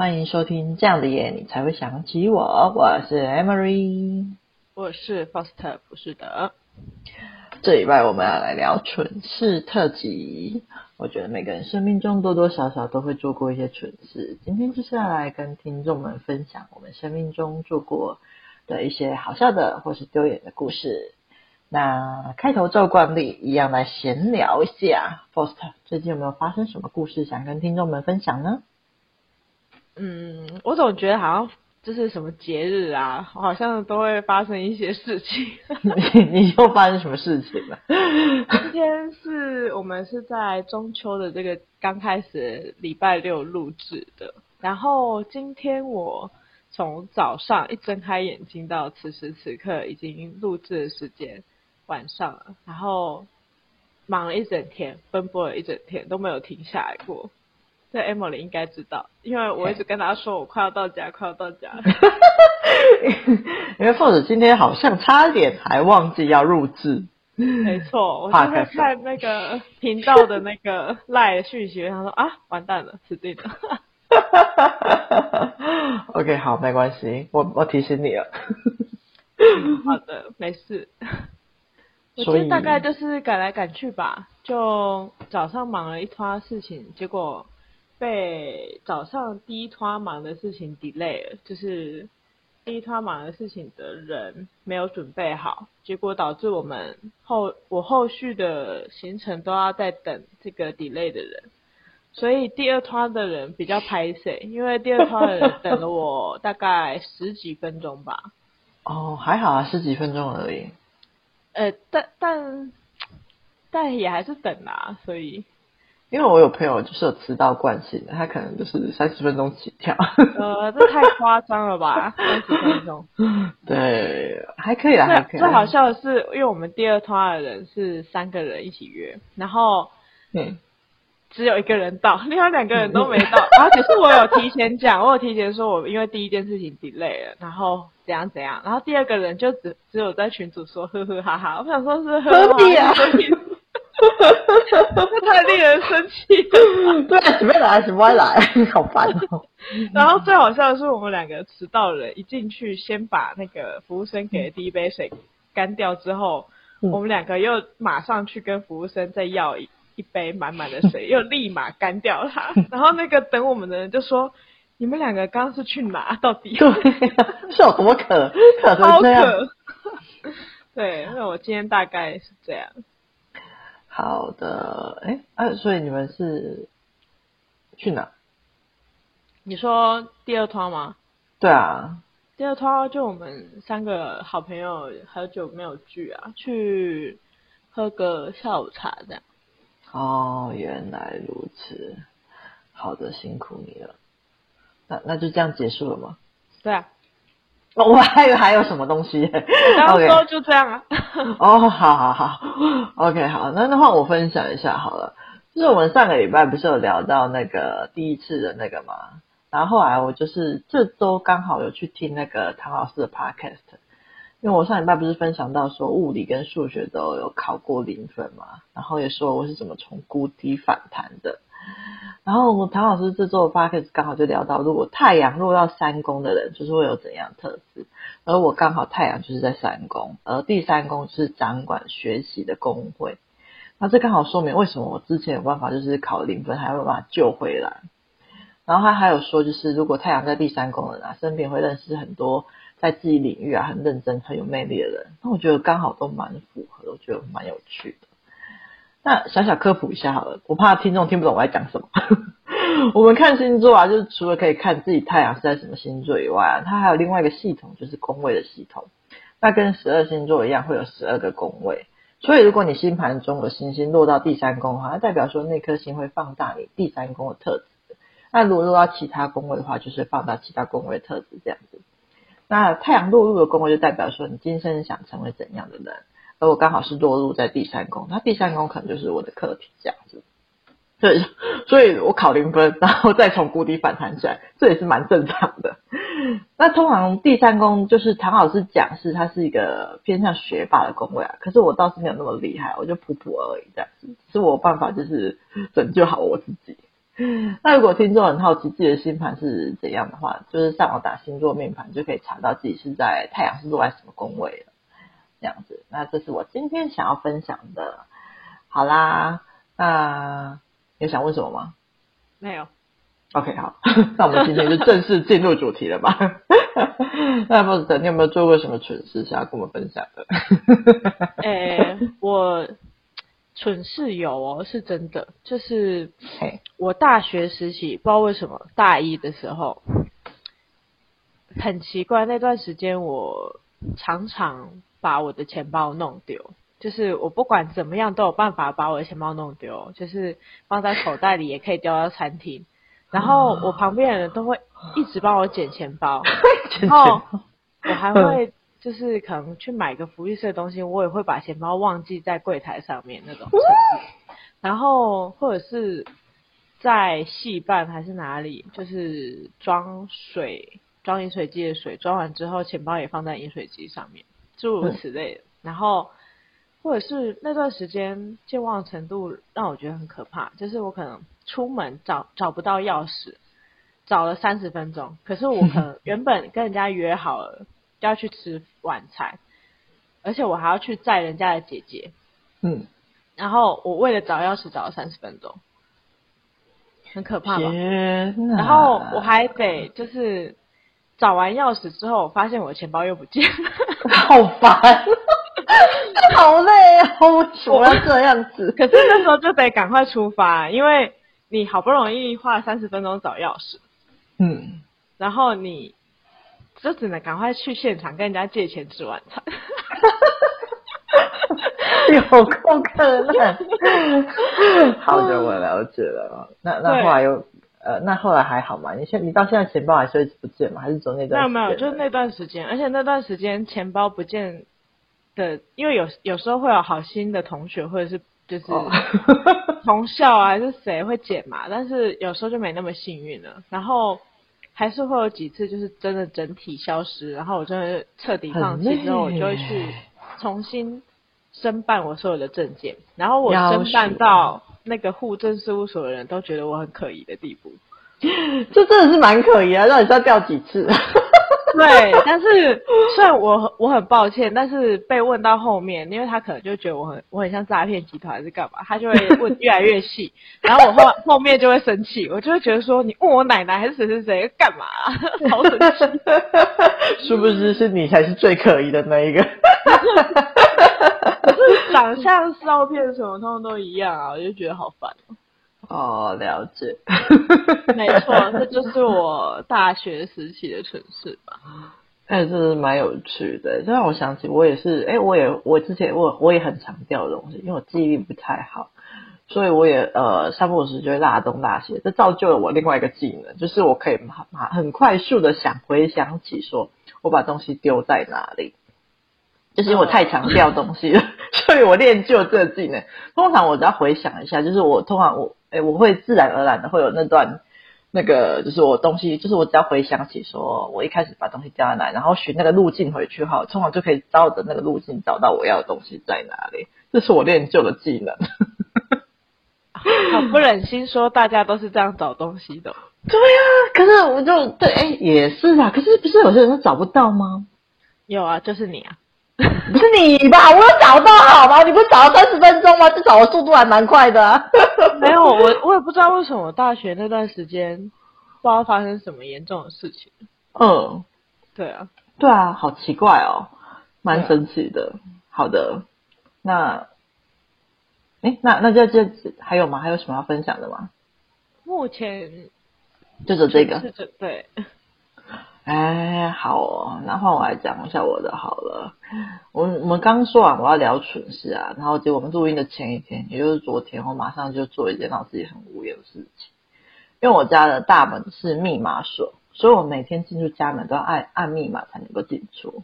欢迎收听这样的夜，你才会想起我。我是 Emery，我是 Foster，不是的。这礼拜我们要来聊蠢事特辑。我觉得每个人生命中多多少少都会做过一些蠢事。今天就是要来跟听众们分享我们生命中做过的一些好笑的或是丢脸的故事。那开头照惯例，一样来闲聊一下。Foster，最近有没有发生什么故事想跟听众们分享呢？嗯，我总觉得好像就是什么节日啊，好像都会发生一些事情。你你又发生什么事情了？今天是我们是在中秋的这个刚开始礼拜六录制的，然后今天我从早上一睁开眼睛到此时此刻已经录制的时间晚上了，然后忙了一整天，奔波了一整天都没有停下来过。这 Emily 应该知道，因为我一直跟他说我快要到家，快要到家。因为 Foster 今天好像差点还忘记要录制。没错，我就在看那个频道的那个 LINE 讯息，他说啊，完蛋了，死定了。OK，好，没关系，我我提醒你了。好的，没事。所以大概就是赶来赶去吧，就早上忙了一摊事情，结果。被早上第一团忙的事情 delay 了，就是第一团忙的事情的人没有准备好，结果导致我们后我后续的行程都要在等这个 delay 的人，所以第二团的人比较拍谢，因为第二团的人等了我大概十几分钟吧。哦，还好啊，十几分钟而已。呃，但但但也还是等啦，所以。因为我有朋友就是有迟到惯性的，他可能就是 三十分钟起跳。呃，这太夸张了吧，三十分钟。对，还可以啦，还可以。最好笑的是，因为我们第二团的人是三个人一起约，然后嗯，只有一个人到，另外两个人都没到。然后只是我有提前讲，我有提前说我因为第一件事情 delay 了，然后怎样怎样，然后第二个人就只只有在群主说呵呵哈哈。我想说是何必啊？太令人生气了！对，准备来，准备来，好烦哦。然后最好笑的是，我们两个迟到了一进去，先把那个服务生给的第一杯水干掉之后，嗯、我们两个又马上去跟服务生再要一一杯满满的水，又立马干掉它。然后那个等我们的人就说：“你们两个刚刚是去哪？到底？”对，是有多渴？渴成这样。好渴。对，那我今天大概是这样。好的，哎，啊，所以你们是去哪？你说第二趟吗？对啊，第二趟就我们三个好朋友好久没有聚啊，去喝个下午茶这样。哦，原来如此。好的，辛苦你了。那那就这样结束了吗？对啊。我还以为还有什么东西，然后说就这样啊。哦，好好好，OK，好，那那换我分享一下好了。就是我们上个礼拜不是有聊到那个第一次的那个吗？然后后来我就是这周刚好有去听那个唐老师的 Podcast，因为我上礼拜不是分享到说物理跟数学都有考过零分嘛，然后也说我是怎么从谷底反弹的。然后唐老师这周的 p o c a s t 刚好就聊到，如果太阳落到三宫的人，就是会有怎样特质。而我刚好太阳就是在三宫，而第三宫是掌管学习的宫位。那这刚好说明为什么我之前有办法就是考零分，还有办法救回来。然后他还有说，就是如果太阳在第三宫的人啊，身边会认识很多在自己领域啊很认真、很有魅力的人。那我觉得刚好都蛮符合，我觉得蛮有趣的。那小小科普一下好了，我怕听众听不懂我在讲什么。我们看星座啊，就是除了可以看自己太阳是在什么星座以外啊，它还有另外一个系统，就是宫位的系统。那跟十二星座一样，会有十二个宫位。所以如果你星盘中的星星落到第三宫的话，那代表说那颗星会放大你第三宫的特质。那如果落到其他宫位的话，就是放大其他宫位的特质这样子。那太阳落入的宫位，就代表说你今生想成为怎样的人。而我刚好是落入在第三宫，那第三宫可能就是我的课题这样子，对，所以我考零分，然后再从谷底反弹起来，这也是蛮正常的。那通常第三宫就是唐老师讲是它是一个偏向学霸的宫位啊，可是我倒是没有那么厉害，我就普普而已这样子，是我办法就是拯救好我自己。那如果听众很好奇自己的星盘是怎样的话，就是上网打星座命盘就可以查到自己是在太阳是落在什么宫位了。这样子，那这是我今天想要分享的。好啦，那有想问什么吗？没有。OK，好，那我们今天就正式进入主题了吧。那 Foster，你有没有做过什么蠢事想要跟我们分享的？诶、欸，我蠢事有哦，是真的，就是我大学时期不知道为什么大一的时候很奇怪，那段时间我常常把我的钱包弄丢，就是我不管怎么样都有办法把我的钱包弄丢，就是放在口袋里也可以丢到餐厅，然后我旁边的人都会一直帮我捡钱包，然后我还会就是可能去买个福利社的东西，我也会把钱包忘记在柜台上面那种程度，然后或者是在戏办还是哪里，就是装水装饮水机的水装完之后，钱包也放在饮水机上面。诸如此类的，然后或者是那段时间健忘程度让我觉得很可怕，就是我可能出门找找不到钥匙，找了三十分钟，可是我可能 原本跟人家约好了要去吃晚餐，而且我还要去载人家的姐姐，嗯，然后我为了找钥匙找了三十分钟，很可怕吧？然后我还得就是。找完钥匙之后，我发现我的钱包又不见了，好烦，好累啊！为什么要这样子？可是那时候就得赶快出发，因为你好不容易花了三十分钟找钥匙，嗯，然后你就只能赶快去现场跟人家借钱吃晚餐，有够可怜。好的，我了解了。那那后来又。呃，那后来还好吗？你现你到现在钱包还是一直不见吗？还是走那段时间？没有没有，就是那段时间，而且那段时间钱包不见的，因为有有时候会有好心的同学或者是就是同校啊，还是谁会捡嘛，但是有时候就没那么幸运了。然后还是会有几次就是真的整体消失，然后我真的彻底放弃之后，我就会去重新申办我所有的证件，然后我申办到。那个户政事务所的人都觉得我很可疑的地步，这真的是蛮可疑啊！到底是要掉几次？对，但是虽然我我很抱歉，但是被问到后面，因为他可能就觉得我很我很像诈骗集团还是干嘛，他就会问越来越细，然后我后后面就会生气，我就会觉得说你问我奶奶还是谁谁谁干嘛啊？好生气！是不是是你才是最可疑的那一个？长相、照片什么，通通都一样啊，我就觉得好烦哦。了解。没错，这就是我大学时期的城市吧。哎，这是蛮有趣的，这让我想起我也是，哎，我也我之前我我也很常掉东西，因为我记忆力不太好，所以我也呃三不五时就会拉东拉西，这造就了我另外一个技能，就是我可以马马很快速的想回想起说我把东西丢在哪里。就是因为我太常掉东西了，所以我练就这技能。通常我只要回想一下，就是我通常我哎我会自然而然的会有那段那个，就是我东西，就是我只要回想起说我一开始把东西掉在哪，然后循那个路径回去哈，通常就可以照着那个路径找到我要的东西在哪里。这是我练就的技能。好不忍心说大家都是这样找东西的。对呀、啊，可是我就对，哎，也是啊。可是不是有些人都找不到吗？有啊，就是你啊。不是你吧？我有找到好吗？你不是找了三十分钟吗？至少我速度还蛮快的、啊。没有，我我也不知道为什么大学那段时间不知道发生什么严重的事情。嗯，对啊，对啊，好奇怪哦，蛮神奇的。啊、好的，那，哎，那那这这还有吗？还有什么要分享的吗？目前就是这个，对。哎，好哦，那换我来讲一下我的好了。我我们刚说完我要聊蠢事啊，然后结果我们录音的前一天，也就是昨天，我马上就做一件让自己很无言的事情。因为我家的大门是密码锁，所以我每天进出家门都要按按密码才能够进出。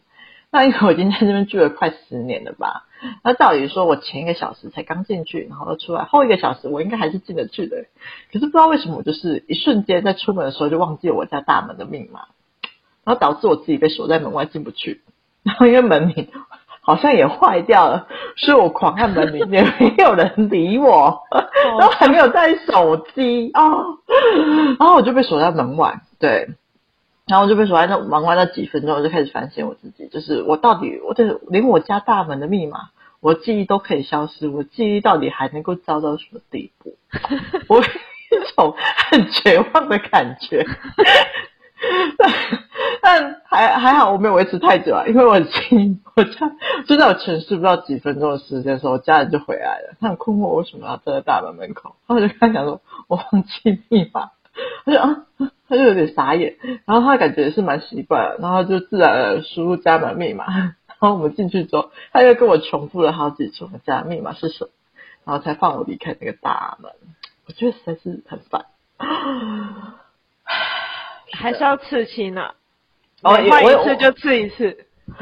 那因为我已经在这边住了快十年了吧，那照理说我前一个小时才刚进去，然后出来，后一个小时我应该还是进得去的。可是不知道为什么，我就是一瞬间在出门的时候就忘记了我家大门的密码。然后导致我自己被锁在门外进不去，然后因为门铃好像也坏掉了，所以我狂按门铃，也没有人理我，然后还没有带手机。啊，然后我就被锁在门外，对，然后我就被锁在那门外那几分钟，我就开始反省我自己，就是我到底，我这连我家大门的密码，我记忆都可以消失，我记忆到底还能够糟到什么地步？我有一种很绝望的感觉。但还还好，我没有维持太久啊，因为我很幸运，我家就在我沉睡不到几分钟的时间的时候，我家人就回来了。他很困惑，我为什么要站在大门门口？然后就跟他讲说，我忘记密码。他就啊，他就有点傻眼，然后他感觉也是蛮习惯了，然后就自然的输入家门密码。然后我们进去之后，他又跟我重复了好几次，我家密码是什么，然后才放我离开那个大门。我觉得实在是很烦。还是要刺青呢、啊？哦，换一次就刺一次。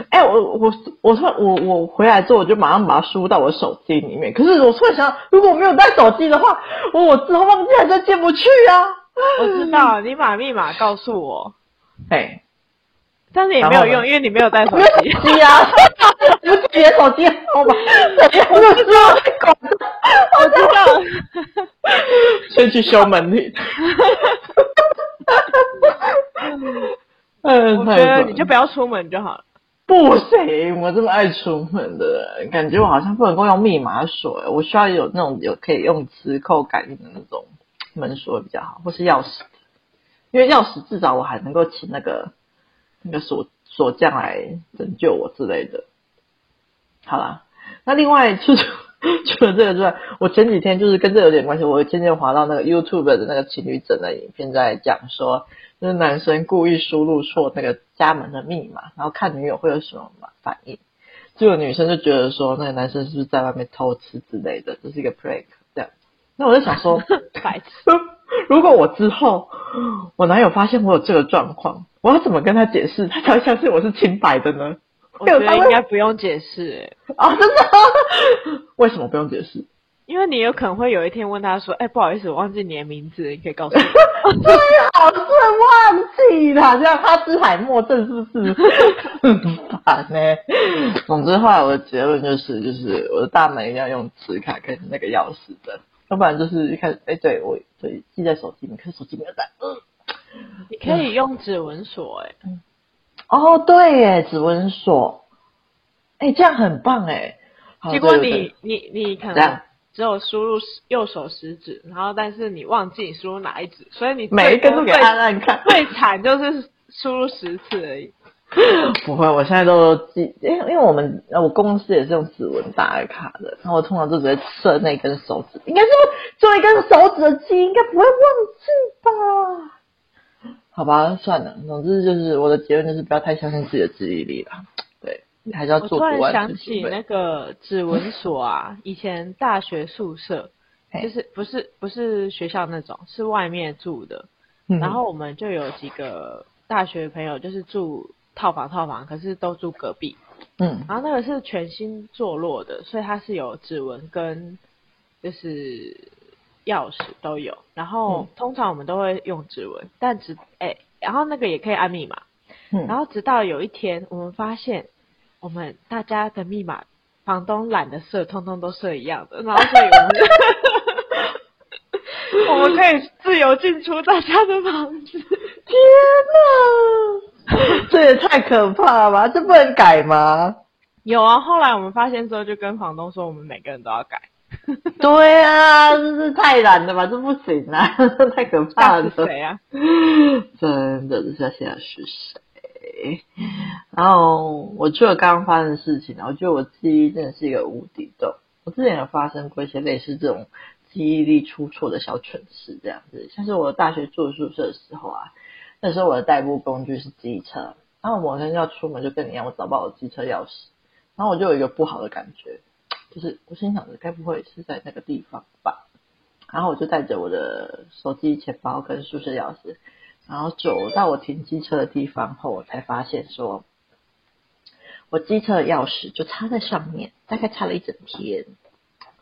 哎、欸，我我我说我我回来之后，我就马上把它输入到我手机里面。可是我突然想，如果我没有带手机的话，我我之后忘记还真进不去啊。我知道，你把密码告诉我。哎，但是也没有用，因为你没有带手机。机啊，我自己的手机号码。我就知道，我知道。先去修门铃。嗯，我觉得你就不要出门就好了。不行，我这么爱出门的人，感觉我好像不能够用密码锁，我需要有那种有可以用磁扣感应的那种门锁比较好，或是钥匙。因为钥匙至少我还能够请那个那个锁锁匠来拯救我之类的。好啦，那另外就是。除了这个之外，我前几天就是跟这有点关系。我渐渐滑到那个 YouTube 的那个情侣整的影片，在讲说，就是男生故意输入错那个家门的密码，然后看女友会有什么反应。这个女生就觉得说，那个男生是不是在外面偷吃之类的，这是一个 prank 这样。那我就想说，白痴。如果我之后我男友发现我有这个状况，我要怎么跟他解释，他才会相信我是清白的呢？我觉得应该不用解释、欸，啊、哦，真的？为什么不用解释？因为你有可能会有一天问他说：“哎、欸，不好意思，我忘记你的名字，你可以告诉我。”最好是忘记了，这样哈兹海默症是不是很烦呢？总之，后来我的结论就是，就是我的大门一定要用磁卡跟那个钥匙的，要不然就是一开始，哎、欸，对我对记在手机里面，可是手机没有带。嗯，你可以用指纹锁，哎。哦，对耶，指纹锁，哎，这样很棒哎。结果你你你可能只有输入右手食指，然后但是你忘记输入哪一指，所以你每一个都给按按看。最惨就是输入十次而已。不会，我现在都记，因为因为我们我公司也是用指纹打卡的，然后我通常都只会设那根手指，应该是做一根手指的记忆，应该不会忘记吧。好吧，算了。总之就是我的结论就是不要太相信自己的记忆力了。对，你还是要做。我突然想起那个指纹锁啊，以前大学宿舍就是不是不是学校那种，是外面住的。然后我们就有几个大学朋友，就是住套房套房，可是都住隔壁。嗯。然后那个是全新坐落的，所以它是有指纹跟就是。钥匙都有，然后通常我们都会用指纹，但只哎，然后那个也可以按密码，嗯，然后直到有一天，我们发现我们大家的密码，房东懒得设，通通都设一样的，然后所以我们 我们可以自由进出大家的房子。天哪，这也太可怕了吧？这不能改吗？有啊，后来我们发现之后，就跟房东说，我们每个人都要改。对啊，这是太懒了吧？这不行啊，这太可怕了。谁啊？真的，这是要现在是然后我除了刚刚发生的事情，我觉得我记忆真的是一个无底洞。我之前有发生过一些类似这种记忆力出错的小蠢事，这样子。像是我大学住宿舍的时候啊，那时候我的代步工具是机车，然后我某天要出门，就跟你一样，我找不到我机车钥匙，然后我就有一个不好的感觉。就是我心想着，该不会是在那个地方吧？然后我就带着我的手机、钱包跟宿舍钥匙，然后走到我停机车的地方后，我才发现说，我机车的钥匙就插在上面，大概插了一整天。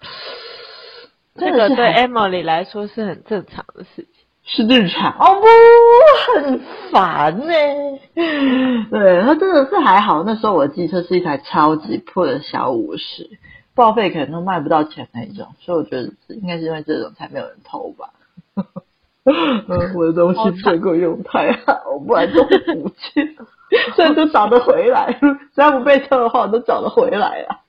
这个对 Emily 来说是很正常的事情，是正常哦不，很烦呢、欸。对，他真的是还好，那时候我的机车是一台超级破的小五十，报废可能都卖不到钱那一种，所以我觉得应该是因为这种才没有人偷吧。嗯，我的东西最够用太好，我不然都会不见。虽然都找得回来，只要不被偷的话，我都找得回来了。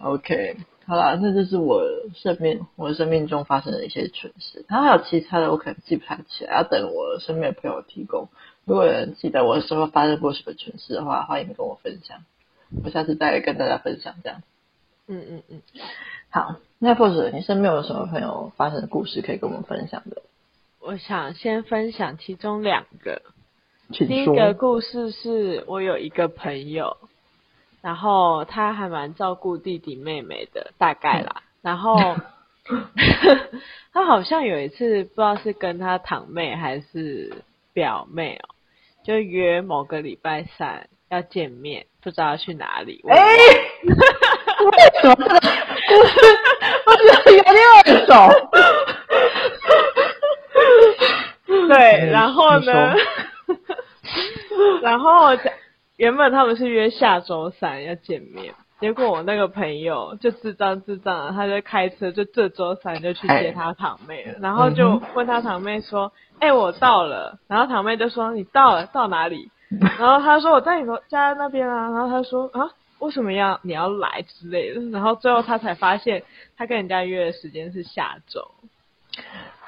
OK。好啦，那就是我生命，我生命中发生的一些蠢事。然后还有其他的，我可能记不太起来，要等我身边的朋友提供。如果有人记得我的时候发生过什么蠢事的话，欢迎跟我分享。我下次再跟大家分享这样。嗯嗯嗯。好，那或者你身边有什么朋友发生的故事可以跟我们分享的？我想先分享其中两个。第一个故事是我有一个朋友。然后他还蛮照顾弟弟妹妹的，大概啦。然后 他好像有一次不知道是跟他堂妹还是表妹哦，就约某个礼拜三要见面，不知道要去哪里。哎，为什么这个故事 我觉得有点耳熟？对，然后呢？然后。原本他们是约下周三要见面，结果我那个朋友就智障智障的，他就开车就这周三就去接他堂妹了，然后就问他堂妹说：“哎、欸，我到了。”然后堂妹就说：“你到了，到哪里？” 然后他说：“我在你家那边啊。”然后他说：“啊，为什么要你要来之类的？”然后最后他才发现，他跟人家约的时间是下周。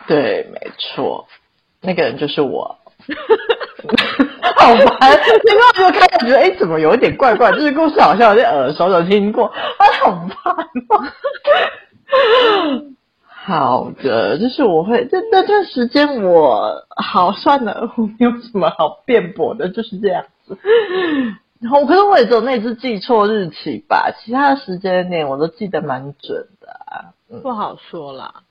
对，没错，那个人就是我。好烦！因为我就开始觉得，哎，怎么有一点怪怪？这个故事好像有点耳熟，有听过。啊，好烦哦！好的，就是我会在那段时间，我好算了，我没有什么好辩驳的，就是这样子。然后，可是我也只有那次记错日期吧，其他的时间点我都记得蛮准的啊。嗯，不好说啦。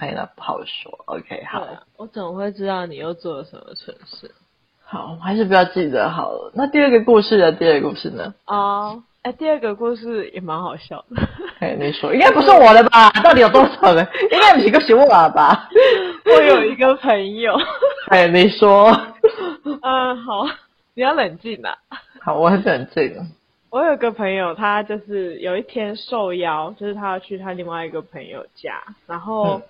哎，那不好说。OK，好。我怎么会知道你又做了什么蠢事？好，我还是不要记得好了。那第二个故事的？第二个故事呢？哦，哎，第二个故事也蛮好笑的。哎，你说，应该不是我的吧？到底有多少人？应该有几个是我吧？我有一个朋友。哎，你说。嗯，好，你要冷静啊。好，我很冷静。我有个朋友，他就是有一天受邀，就是他要去他另外一个朋友家，然后。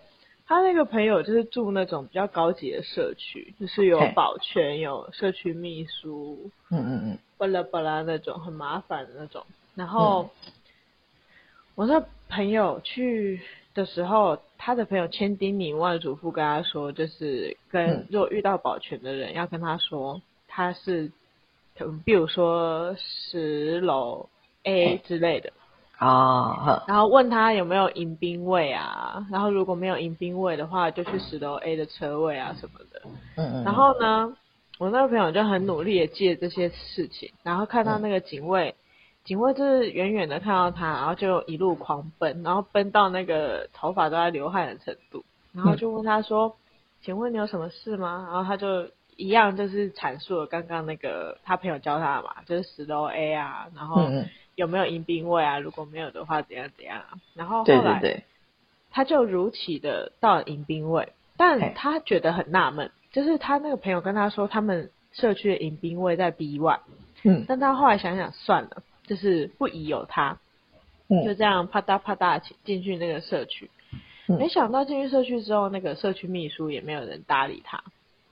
嗯他那个朋友就是住那种比较高级的社区，就是有保全，有社区秘书，嗯嗯嗯，巴拉巴拉那种很麻烦的那种。然后、嗯、我那朋友去的时候，他的朋友千叮咛万嘱咐跟他说，就是跟如果遇到保全的人，要跟他说他是，比如说十楼 A 之类的。啊，然后问他有没有迎宾位啊，然后如果没有迎宾位的话，就去十楼 A 的车位啊什么的。嗯嗯。然后呢，我那个朋友就很努力的记这些事情，然后看到那个警卫，警卫就是远远的看到他，然后就一路狂奔，然后奔到那个头发都在流汗的程度，然后就问他说：“请问你有什么事吗？”然后他就一样就是阐述了刚刚那个他朋友教他的嘛，就是十楼 A 啊，然后。有没有迎宾位啊？如果没有的话，怎样怎样啊？然后后来，他就如期的到了迎宾位，但他觉得很纳闷，就是他那个朋友跟他说，他们社区的迎宾位在 B one，嗯，但他后来想想算了，就是不疑有他，嗯，就这样啪嗒啪嗒进去那个社区，没想到进去社区之后，那个社区秘书也没有人搭理他，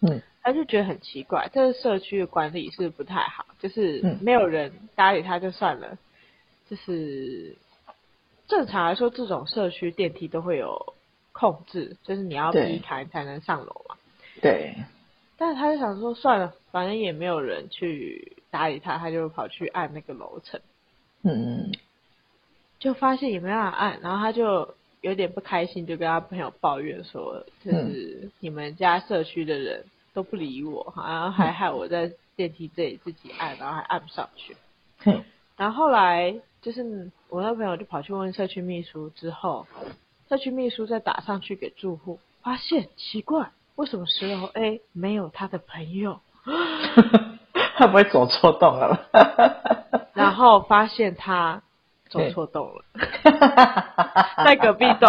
嗯。他就觉得很奇怪，这个社区的管理是不太好，就是没有人搭理他就算了。就是正常来说，这种社区电梯都会有控制，就是你要逼开才能上楼嘛。对。但是他就想说，算了，反正也没有人去搭理他，他就跑去按那个楼层。嗯。就发现也没办法按，然后他就有点不开心，就跟他朋友抱怨说：“就是你们家社区的人都不理我，好像还害我在电梯这里自己按，然后还按不上去。”嗯。然后后来。就是我那朋友就跑去问社区秘书，之后社区秘书再打上去给住户，发现奇怪，为什么十楼 A 没有他的朋友？他不会走错洞了吧？然后发现他走错洞了，在隔壁栋。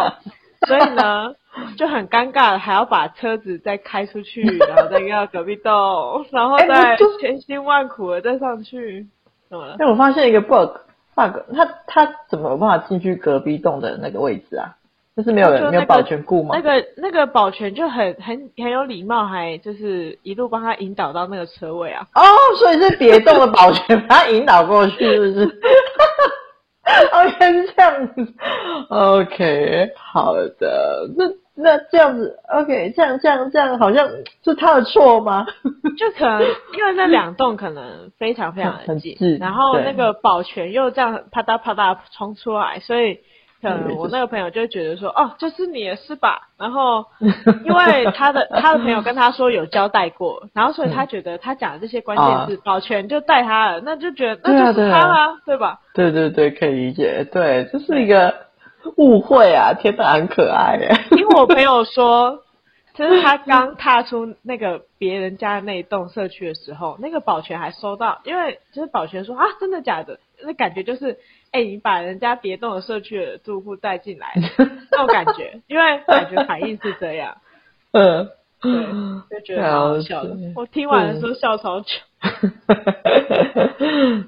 所以呢就很尴尬，还要把车子再开出去，然后再到隔壁栋，然后再千辛万苦的再上去，怎么了？哎，我发现一个他他怎么有办法进去隔壁栋的那个位置啊？就是没有人、那个、没有保全顾吗？那个那个保全就很很很有礼貌，还就是一路帮他引导到那个车位啊。哦，所以是别栋的保全把他引导过去，是不是？OK，是这样子。OK，好的。那那这样子，OK，这样这样这样，好像是他的错吗？就可能因为那两栋可能非常非常的近，然后那个保全又这样啪嗒啪嗒冲出来，所以。可能，我那个朋友就觉得说，哦，这是你的是吧？然后，因为他的他的朋友跟他说有交代过，然后所以他觉得他讲的这些关键字，保全就带他了，那就觉得那就是他啦，对吧？对对对，可以理解。对，这是一个 误会啊，天哪，很可爱耶。因为我朋友说，就是他刚踏出那个别人家的那一栋社区的时候，那个保全还收到，因为就是保全说啊，真的假的？那感觉就是。哎、欸，你把人家别栋的社区的住户带进来，那种感觉，因为感觉反应是这样，嗯，对，就觉得蛮好笑的。我听完的时候笑超久，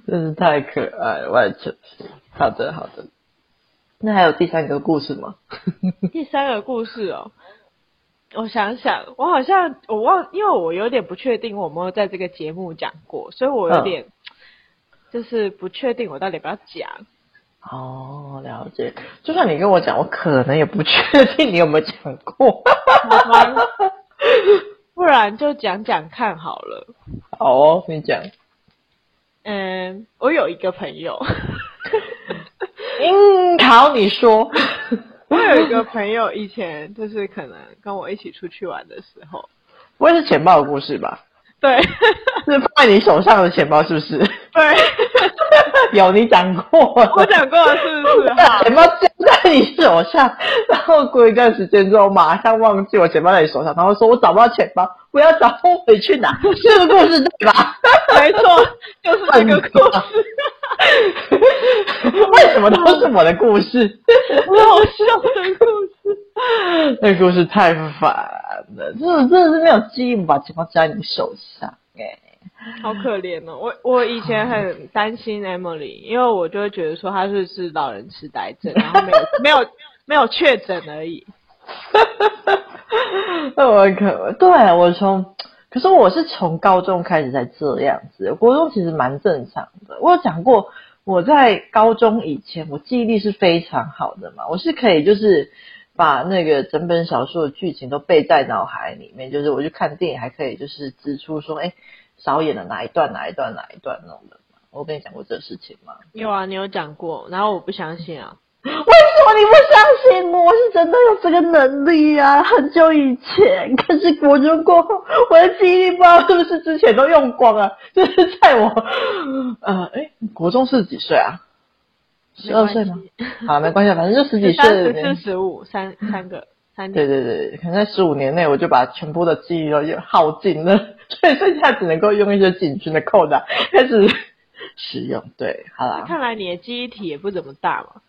真是太可爱了，外甥。好的，好的。那还有第三个故事吗？第三个故事哦，我想想，我好像我忘，因为我有点不确定我有没有在这个节目讲过，所以我有点。嗯就是不确定我到底要不要讲。哦，了解。就算你跟我讲，我可能也不确定你有没有讲过。不然就讲讲看好了。好哦，你讲。嗯，我有一个朋友。嗯，好，你说。我有一个朋友，以前就是可能跟我一起出去玩的时候。不会是钱包的故事吧？对，是放在你手上的钱包，是不是？对，有你讲过，我讲过了，是不是？钱包交在你手上，然后过一段时间之后，马上忘记我钱包在你手上，然后说我找不到钱包，我要找我回去拿。这个故事对吧？没错，就是这个故事。为什么都是我的故事？好笑的故事。那个故事太烦了，真的真的是没有记忆，把钱包交在你手上，哎。好可怜哦！我我以前很担心 Emily，因为我就会觉得说她是是老人痴呆症，然后没有 没有没有确诊而已。那 我可对我从，可是我是从高中开始才这样子，国中其实蛮正常的。我有讲过，我在高中以前我记忆力是非常好的嘛，我是可以就是把那个整本小说的剧情都背在脑海里面，就是我去看电影还可以就是指出说，哎。少演了哪一段哪一段哪一段那种的，我跟你讲过这个事情吗？有啊，你有讲过，然后我不相信啊。为什么你不相信我？我是真的有这个能力啊！很久以前，可是国中过后，我的记忆力不知道是不是之前都用光了。就是在我呃，哎，国中是几岁啊？十二岁吗？好，没关系，反正就十几岁。十四、十五，三三个。对对对，可能在十五年内，我就把全部的记忆都耗尽了，所以剩下只能够用一些警讯的扣打开始使用。对，好啦。看来你的记忆体也不怎么大嘛。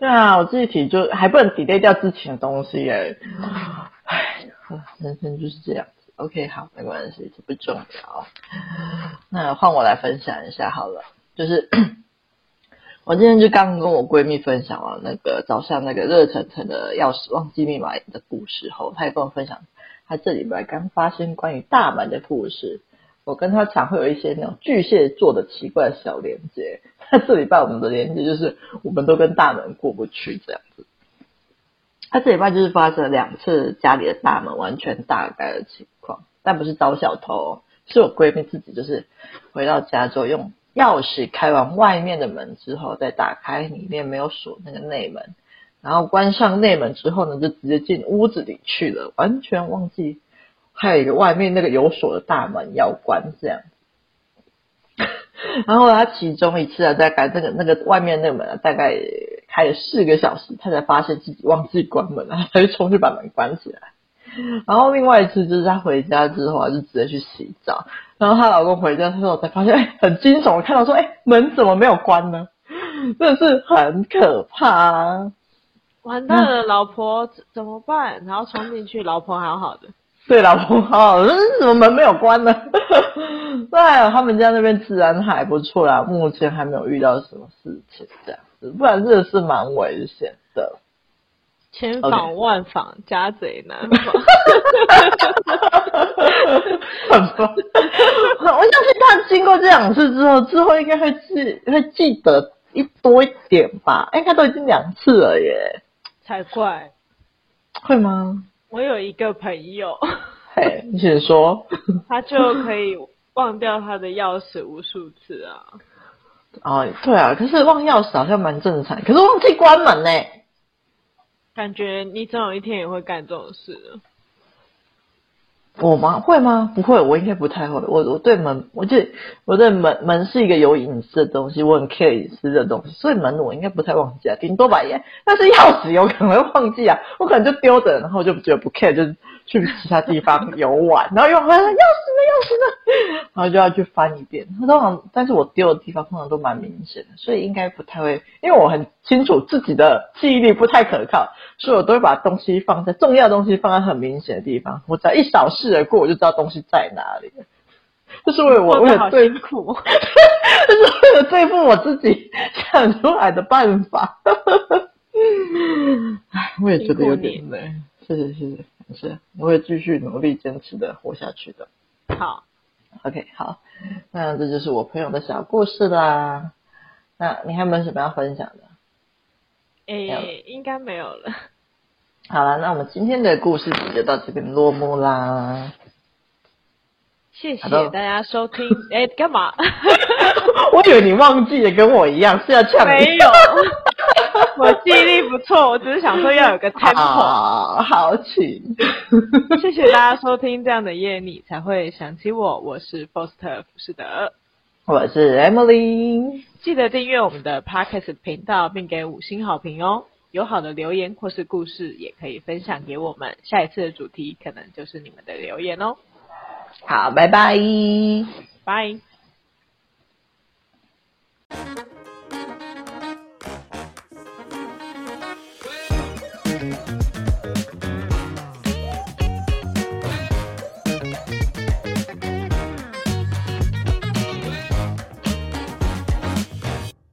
对啊，我自己体就还不能抵 e 掉之前的东西耶。唉，人生就是这样子。OK，好，没关系，这不重要。那换我来分享一下好了，就是。我今天就刚跟我闺蜜分享了那个早上那个热腾腾的钥匙忘记密码的故事后，她也跟我分享她这礼拜刚发生关于大门的故事。我跟他常会有一些那种巨蟹座的奇怪的小连接。那这礼拜我们的连接就是我们都跟大门过不去这样子。他这礼拜就是发生了两次家里的大门完全大开的情况，但不是遭小偷，是我闺蜜自己就是回到家之后用。钥匙开完外面的门之后，再打开里面没有锁那个内门，然后关上内门之后呢，就直接进屋子里去了，完全忘记还有一个外面那个有锁的大门要关这样。然后他其中一次啊，大概那个那个外面那个门啊，大概开了四个小时，他才发现自己忘记关门了，他就冲去把门关起来。然后另外一次就是他回家之后啊，就直接去洗澡。然后她老公回家之后才发现，哎，很惊悚，我看到说，哎，门怎么没有关呢？真的是很可怕啊。完蛋了，老婆怎么办？然后冲进去，老婆好好的。对，老婆好好的，怎么门没有关呢？对，他们家那边治安还不错啦，目前还没有遇到什么事情这样子，不然真的是蛮危险的。千防万防家贼难 防。很棒。我相信他经过这两次之后，之后应该会记会记得一多一点吧？应该都已经两次了耶。才怪。会吗？我有一个朋友，嘿，你先说。他就可以忘掉他的钥匙无数次啊。哦，对啊，可是忘钥匙好像蛮正常，可是忘记关门呢。感觉你总有一天也会干这种事的。我吗？会吗？不会，我应该不太会。我我对门，我觉得我对门门是一个有隐私的东西，我很 care 隐私的东西，所以门我应该不太忘记啊，顶多把耶。但是钥匙有可能会忘记啊，我可能就丢着，然后就觉得不 care，就是。去其他地方游玩，然后又回来，钥匙呢？钥匙呢？然后就要去翻一遍。他通常，但是我丢的地方通常都蛮明显的，所以应该不太会。因为我很清楚自己的记忆力不太可靠，所以我都会把东西放在重要的东西放在很明显的地方。我只要一扫视而过，我就知道东西在哪里。这是为我为了对付，这是为了对付我自己想出来的办法。唉，我也觉得有点累。谢谢谢谢。是，我会继续努力坚持的活下去的。好，OK，好，那这就是我朋友的小故事啦。那你还有没有什么要分享的？诶，应该没有了。好了，那我们今天的故事集就到这边落幕啦。谢谢大家收听。哎，干嘛？我以为你忘记了，跟我一样是要呛你。没有。我记忆力不错，我只是想说要有个 tempo。好，好，请。谢谢大家收听这样的夜，你才会想起我。我是 Foster 福士德，我是 Emily。记得订阅我们的 Podcast 频道，并给五星好评哦。有好的留言或是故事，也可以分享给我们。下一次的主题可能就是你们的留言哦。好，拜拜，拜。